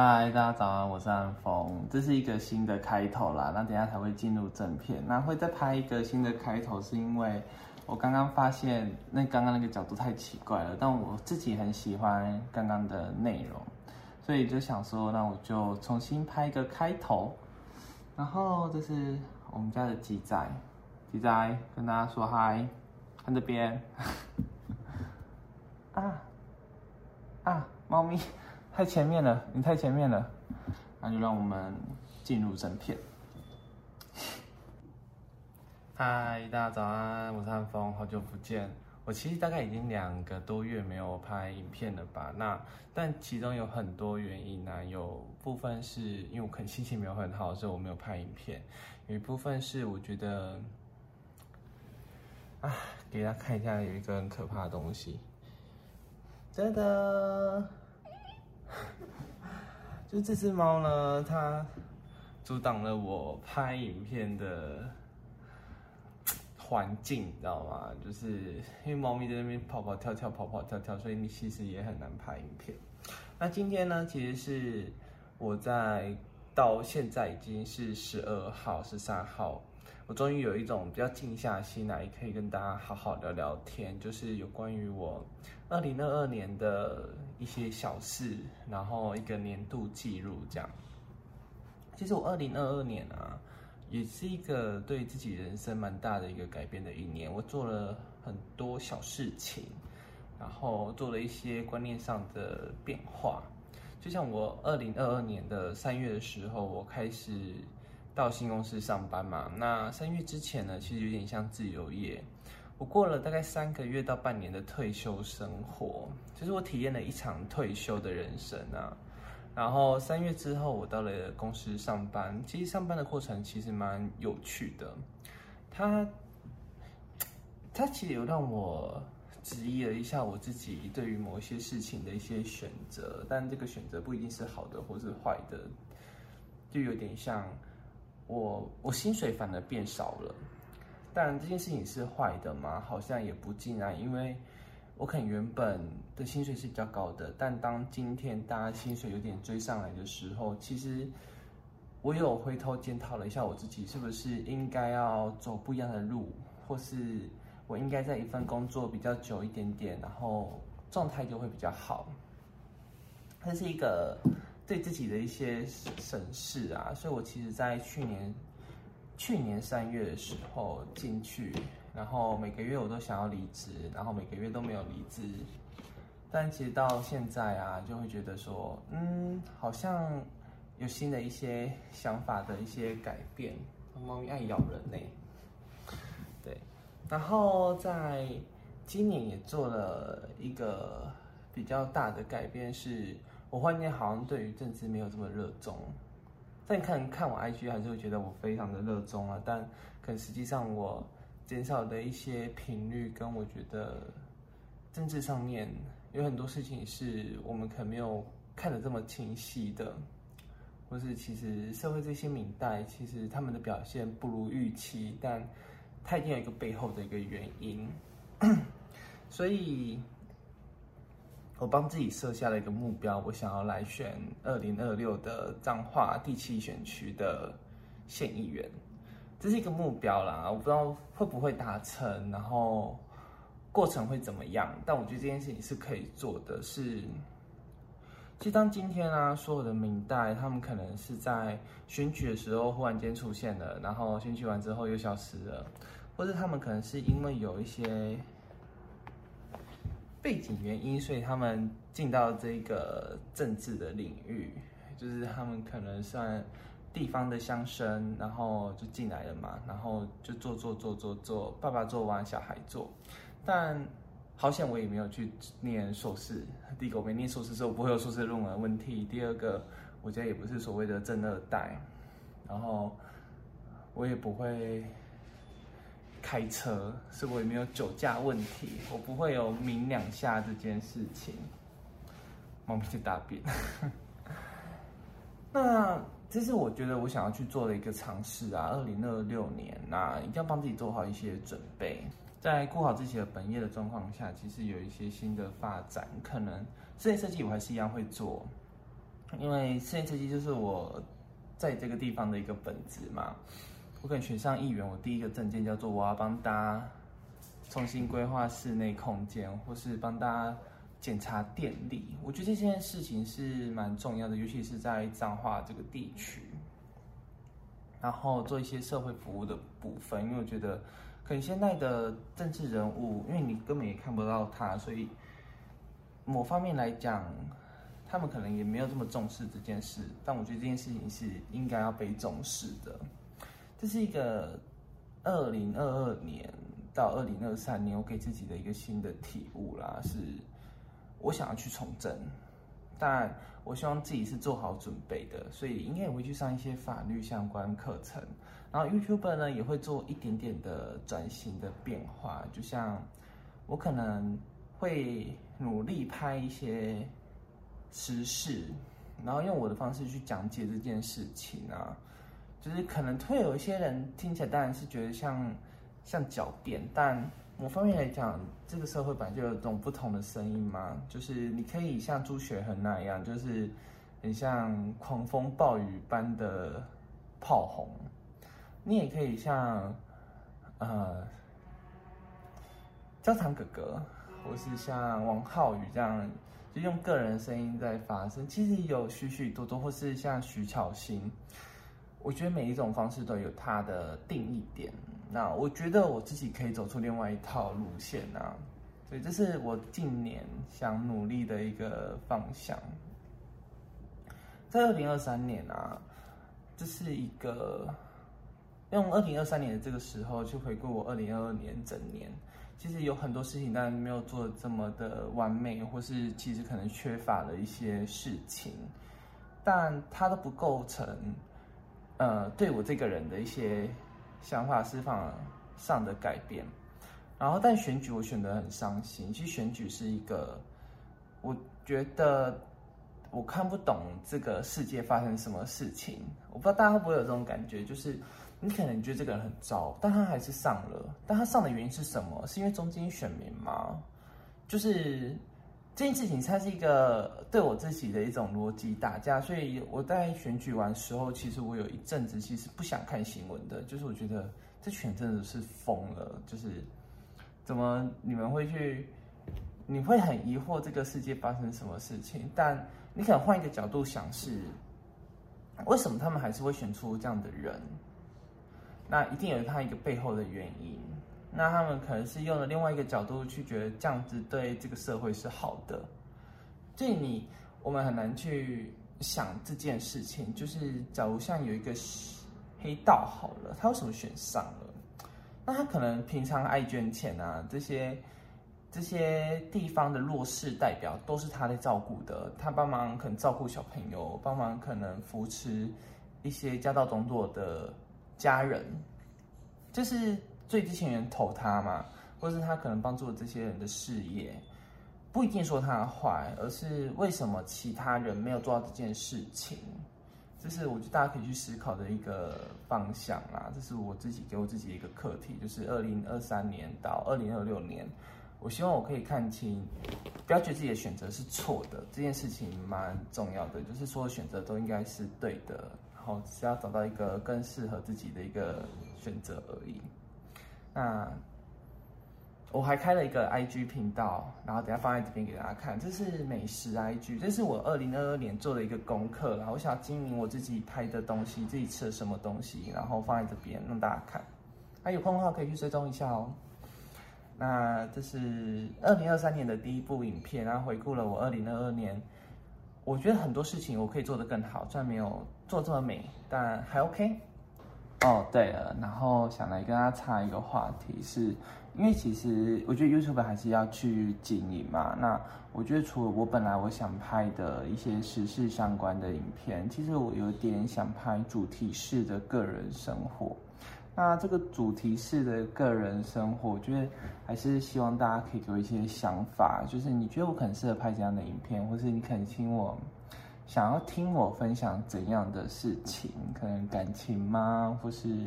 嗨，大家早安，我是安峰。这是一个新的开头啦，那等下才会进入正片。那会再拍一个新的开头，是因为我刚刚发现那刚刚那个角度太奇怪了，但我自己很喜欢刚刚的内容，所以就想说，那我就重新拍一个开头。然后这是我们家的鸡仔，鸡仔跟大家说嗨，看这边。啊啊，猫咪。太前面了，你太前面了，那就让我们进入正片。嗨，大家早安，我是汉峰，好久不见。我其实大概已经两个多月没有拍影片了吧？那但其中有很多原因呢，有部分是因为我可能心情没有很好，所以我没有拍影片；有一部分是我觉得，啊，给大家看一下，有一个很可怕的东西，真的。就这只猫呢，它阻挡了我拍影片的环境，你知道吗？就是因为猫咪在那边跑跑跳跳，跑跑跳跳，所以你其实也很难拍影片。那今天呢，其实是我在到现在已经是十二号、十三号。我终于有一种比较静下心来，可以跟大家好好聊聊天，就是有关于我二零二二年的一些小事，然后一个年度记录这样。其实我二零二二年啊，也是一个对自己人生蛮大的一个改变的一年。我做了很多小事情，然后做了一些观念上的变化。就像我二零二二年的三月的时候，我开始。到新公司上班嘛，那三月之前呢，其实有点像自由业。我过了大概三个月到半年的退休生活，其实我体验了一场退休的人生啊。然后三月之后，我到了公司上班，其实上班的过程其实蛮有趣的。他，他其实有让我质疑了一下我自己对于某一些事情的一些选择，但这个选择不一定是好的或是坏的，就有点像。我我薪水反而变少了，但这件事情是坏的吗？好像也不尽然，因为我可能原本的薪水是比较高的，但当今天大家薪水有点追上来的时候，其实我有回头检讨了一下我自己，是不是应该要走不一样的路，或是我应该在一份工作比较久一点点，然后状态就会比较好。这是一个。对自己的一些审视啊，所以我其实，在去年去年三月的时候进去，然后每个月我都想要离职，然后每个月都没有离职，但其实到现在啊，就会觉得说，嗯，好像有新的一些想法的一些改变。猫咪爱咬人呢，对，然后在今年也做了一个比较大的改变是。我忽然间好像对于政治没有这么热衷，但看看我 IG 还是会觉得我非常的热衷啊。但可实际上我减少的一些频率，跟我觉得政治上面有很多事情是我们可能没有看得这么清晰的，或是其实社会这些明代其实他们的表现不如预期，但它一定有一个背后的一个原因，所以。我帮自己设下了一个目标，我想要来选二零二六的彰化第七选区的县议员，这是一个目标啦。我不知道会不会达成，然后过程会怎么样，但我觉得这件事情是可以做的。是，其实当今天啊，所有的明代他们可能是在选举的时候忽然间出现了，然后选举完之后又消失了，或者他们可能是因为有一些。背景原因，所以他们进到这个政治的领域，就是他们可能算地方的乡绅，然后就进来了嘛，然后就做做做做做，爸爸做完，小孩做。但好险我也没有去念硕士，第一个我没念硕士，所以我不会有硕士论文问题。第二个，我家也不是所谓的正二代，然后我也不会。开车，是我也没有酒驾问题，我不会有明两下这件事情。猫咪去大便。那这是我觉得我想要去做的一个尝试啊。二零二六年，那一定要帮自己做好一些准备，在顾好自己的本业的状况下，其实有一些新的发展，可能室内设计我还是一样会做，因为室内设计就是我在这个地方的一个本职嘛。我可能选上议员，我第一个证件叫做我要帮大家重新规划室内空间，或是帮大家检查电力。我觉得这件事情是蛮重要的，尤其是在彰化这个地区。然后做一些社会服务的部分，因为我觉得可能现在的政治人物，因为你根本也看不到他，所以某方面来讲，他们可能也没有这么重视这件事。但我觉得这件事情是应该要被重视的。这是一个二零二二年到二零二三年，我给自己的一个新的体悟啦，是我想要去从政，但我希望自己是做好准备的，所以应该也会去上一些法律相关课程。然后 YouTube 呢也会做一点点的转型的变化，就像我可能会努力拍一些时事，然后用我的方式去讲解这件事情啊。就是可能会有一些人听起来当然是觉得像像狡辩，但某方面来讲，这个社会本来就有这种不同的声音嘛。就是你可以像朱雪恒那样，就是很像狂风暴雨般的炮轰；你也可以像呃焦糖哥哥，或是像王浩宇这样，就用个人声音在发声。其实有许许多多，或是像徐巧芯。我觉得每一种方式都有它的定义点。那我觉得我自己可以走出另外一套路线啊，所以这是我近年想努力的一个方向。在二零二三年啊，这是一个用二零二三年的这个时候去回顾我二零二二年整年，其实有很多事情，但没有做的这么的完美，或是其实可能缺乏了一些事情，但它都不构成。呃，对我这个人的一些想法释放上的改变，然后但选举我选得很伤心。其实选举是一个，我觉得我看不懂这个世界发生什么事情。我不知道大家会不会有这种感觉，就是你可能觉得这个人很糟，但他还是上了。但他上的原因是什么？是因为中间选民吗？就是。这件事情它是一个对我自己的一种逻辑打架，所以我在选举完时候，其实我有一阵子其实不想看新闻的，就是我觉得这选真的是疯了，就是怎么你们会去，你会很疑惑这个世界发生什么事情，但你可能换一个角度想是，为什么他们还是会选出这样的人？那一定有他一个背后的原因。那他们可能是用了另外一个角度去觉得这样子对这个社会是好的，所以你我们很难去想这件事情。就是假如像有一个黑道好了，他为什么选上了？那他可能平常爱捐钱啊，这些这些地方的弱势代表都是他在照顾的，他帮忙可能照顾小朋友，帮忙可能扶持一些家道中落的家人，就是。最之前人投他嘛，或是他可能帮助了这些人的事业，不一定说他坏，而是为什么其他人没有做到这件事情，这是我觉得大家可以去思考的一个方向啦。这是我自己给我自己的一个课题，就是二零二三年到二零二六年，我希望我可以看清，不要觉得自己的选择是错的，这件事情蛮重要的，就是所有选择都应该是对的，然后只要找到一个更适合自己的一个选择而已。那我还开了一个 IG 频道，然后等下放在这边给大家看。这是美食 IG，这是我二零二二年做的一个功课然后我想要经营我自己拍的东西，自己吃了什么东西，然后放在这边让大家看。还有空的话可以去追踪一下哦。那这是二零二三年的第一部影片，然后回顾了我二零二二年。我觉得很多事情我可以做得更好，虽然没有做这么美，但还 OK。哦，对了，然后想来跟大家插一个话题，是因为其实我觉得 YouTube 还是要去经营嘛。那我觉得除了我本来我想拍的一些时事相关的影片，其实我有点想拍主题式的个人生活。那这个主题式的个人生活，我觉得还是希望大家可以给我一些想法，就是你觉得我可能适合拍怎样的影片，或是你肯请我。想要听我分享怎样的事情？可能感情吗？或是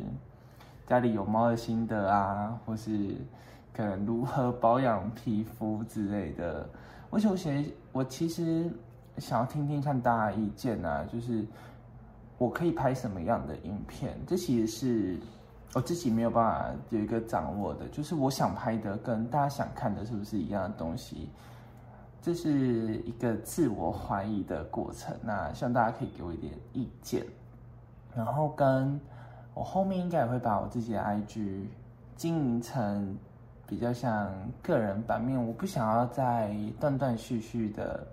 家里有猫的心得啊？或是可能如何保养皮肤之类的？我首先，我其实想要听听看大家意见啊，就是我可以拍什么样的影片？这其实是我自己没有办法有一个掌握的，就是我想拍的跟大家想看的是不是一样的东西？这是一个自我怀疑的过程。那希望大家可以给我一点意见，然后跟我后面应该也会把我自己的 IG 经营成。比较像个人版面，我不想要再断断续续的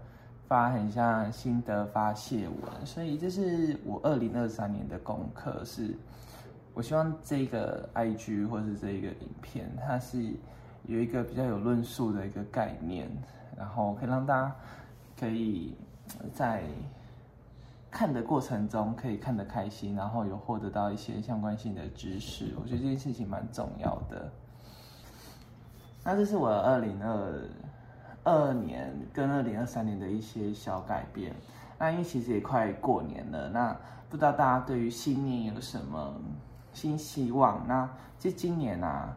发很像心得发泄文，所以这是我二零二三年的功课，是我希望这个 IG 或是这一个影片，它是有一个比较有论述的一个概念，然后可以让大家可以在看的过程中可以看得开心，然后有获得到一些相关性的知识，我觉得这件事情蛮重要的。那这是我二零二二年跟二零二三年的一些小改变。那因为其实也快过年了，那不知道大家对于新年有什么新希望？那其实今年啊，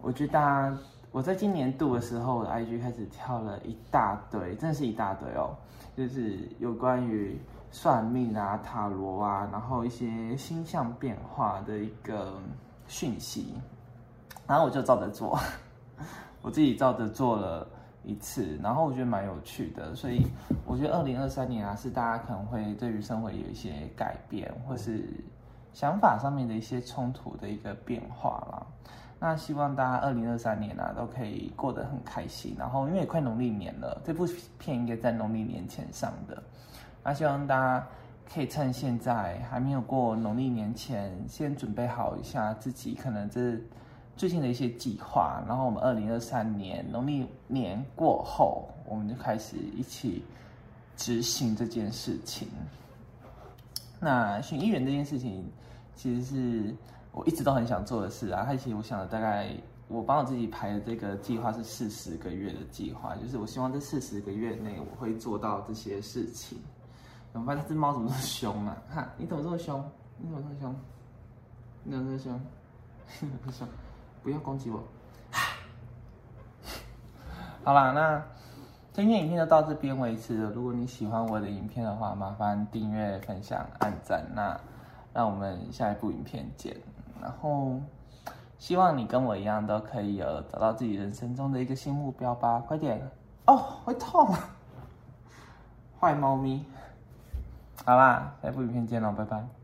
我觉得大家我在今年度的时候我的，IG 开始跳了一大堆，真的是一大堆哦，就是有关于算命啊、塔罗啊，然后一些星象变化的一个讯息，然后我就照着做。我自己照着做了一次，然后我觉得蛮有趣的，所以我觉得二零二三年啊，是大家可能会对于生活有一些改变，或是想法上面的一些冲突的一个变化啦。那希望大家二零二三年啊，都可以过得很开心。然后因为也快农历年了，这部片应该在农历年前上的，那希望大家可以趁现在还没有过农历年前，先准备好一下自己，可能这。最近的一些计划，然后我们二零二三年农历年过后，我们就开始一起执行这件事情。那选议员这件事情，其实是我一直都很想做的事啊。它其实我想了大概，我帮我自己排的这个计划是四十个月的计划，就是我希望这四十个月内我会做到这些事情。怎么办？这只猫怎么这么凶啊？哈，你怎么这么凶？你怎么这么凶？你怎么这么凶？你怎么这么凶？不要攻击我。好啦，那今天影片就到这边为止了。如果你喜欢我的影片的话，麻烦订阅、分享、按赞。那让我们下一部影片见。然后希望你跟我一样，都可以有找到自己人生中的一个新目标吧。快点哦，会痛。坏猫咪。好啦，下一部影片见喽，拜拜。